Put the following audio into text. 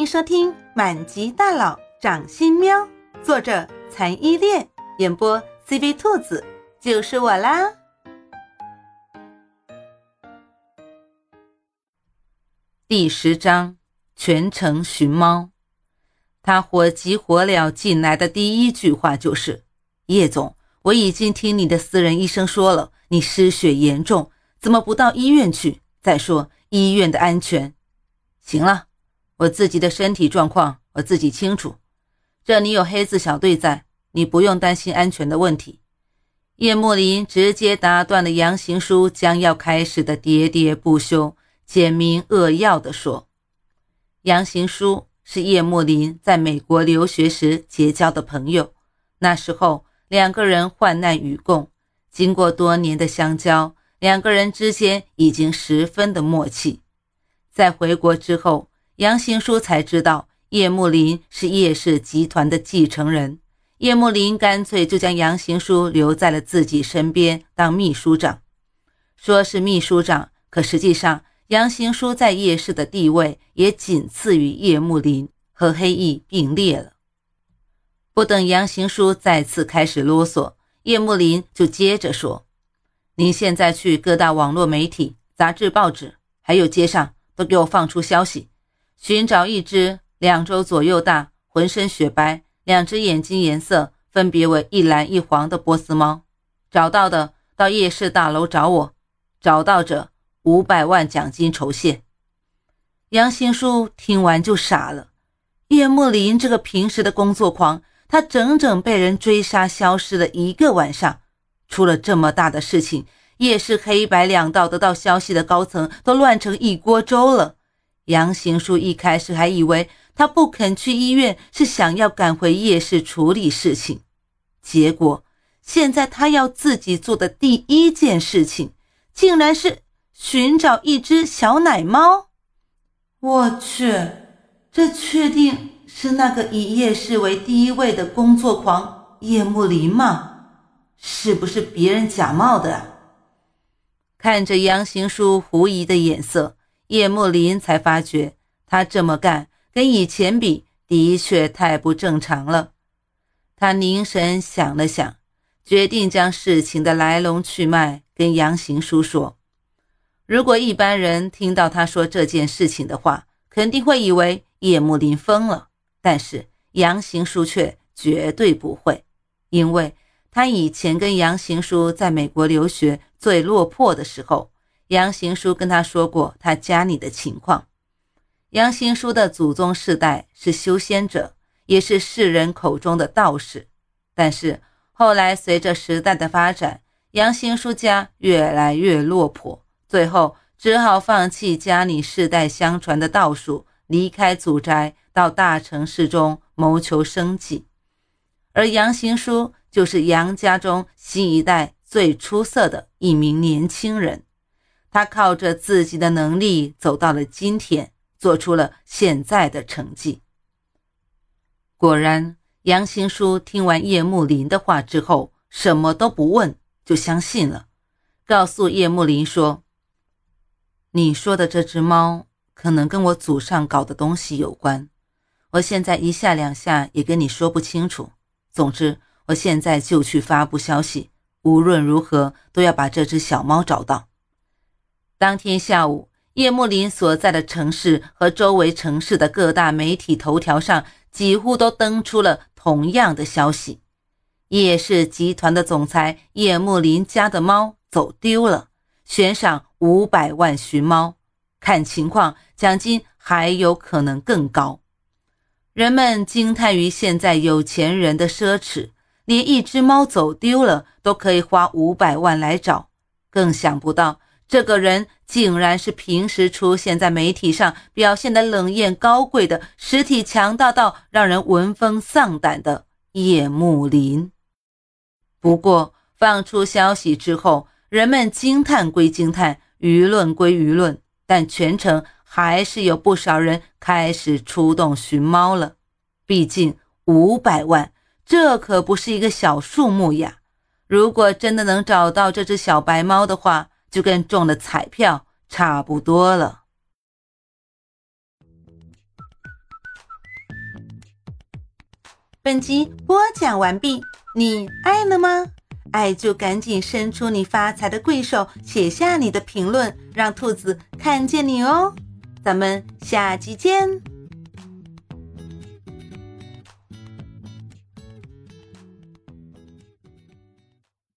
欢迎收听《满级大佬掌心喵》，作者残依恋，演播 CV 兔子，就是我啦。第十章，全程寻猫。他火急火燎进来的第一句话就是：“叶总，我已经听你的私人医生说了，你失血严重，怎么不到医院去？再说医院的安全。”行了。我自己的身体状况我自己清楚，这里有黑子小队在，你不用担心安全的问题。叶慕林直接打断了杨行书将要开始的喋喋不休，简明扼要地说：“杨行书是叶慕林在美国留学时结交的朋友，那时候两个人患难与共，经过多年的相交，两个人之间已经十分的默契。在回国之后。”杨行书才知道叶慕林是叶氏集团的继承人，叶慕林干脆就将杨行书留在了自己身边当秘书长。说是秘书长，可实际上杨行书在叶氏的地位也仅次于叶慕林，和黑翼并列了。不等杨行书再次开始啰嗦，叶慕林就接着说：“您现在去各大网络媒体、杂志、报纸，还有街上，都给我放出消息。”寻找一只两周左右大、浑身雪白、两只眼睛颜色分别为一蓝一黄的波斯猫，找到的到夜市大楼找我，找到者五百万奖金酬谢。杨新书听完就傻了，叶慕林这个平时的工作狂，他整整被人追杀消失了一个晚上，出了这么大的事情，夜市黑白两道得到消息的高层都乱成一锅粥了。杨行书一开始还以为他不肯去医院是想要赶回夜市处理事情，结果现在他要自己做的第一件事情，竟然是寻找一只小奶猫。我去，这确定是那个以夜市为第一位的工作狂叶慕林吗？是不是别人假冒的？看着杨行书狐疑的眼色。叶慕林才发觉，他这么干跟以前比，的确太不正常了。他凝神想了想，决定将事情的来龙去脉跟杨行书说。如果一般人听到他说这件事情的话，肯定会以为叶慕林疯了。但是杨行书却绝对不会，因为他以前跟杨行书在美国留学最落魄的时候。杨行书跟他说过他家里的情况。杨行书的祖宗世代是修仙者，也是世人口中的道士。但是后来随着时代的发展，杨行书家越来越落魄，最后只好放弃家里世代相传的道术，离开祖宅，到大城市中谋求生计。而杨行书就是杨家中新一代最出色的一名年轻人。他靠着自己的能力走到了今天，做出了现在的成绩。果然，杨行书听完叶慕林的话之后，什么都不问就相信了，告诉叶慕林说：“你说的这只猫可能跟我祖上搞的东西有关，我现在一下两下也跟你说不清楚。总之，我现在就去发布消息，无论如何都要把这只小猫找到。”当天下午，叶慕林所在的城市和周围城市的各大媒体头条上几乎都登出了同样的消息：叶氏集团的总裁叶慕林家的猫走丢了，悬赏五百万寻猫，看情况奖金还有可能更高。人们惊叹于现在有钱人的奢侈，连一只猫走丢了都可以花五百万来找，更想不到。这个人竟然是平时出现在媒体上表现的冷艳高贵的实体强大到让人闻风丧胆的叶慕林。不过放出消息之后，人们惊叹归惊叹，舆论归舆论，但全程还是有不少人开始出动寻猫了。毕竟五百万，这可不是一个小数目呀！如果真的能找到这只小白猫的话，就跟中了彩票差不多了。本集播讲完毕你爱了吗？爱就赶紧伸出你发财的贵手写下你的评论让兔子看见你哦。咱们下期见。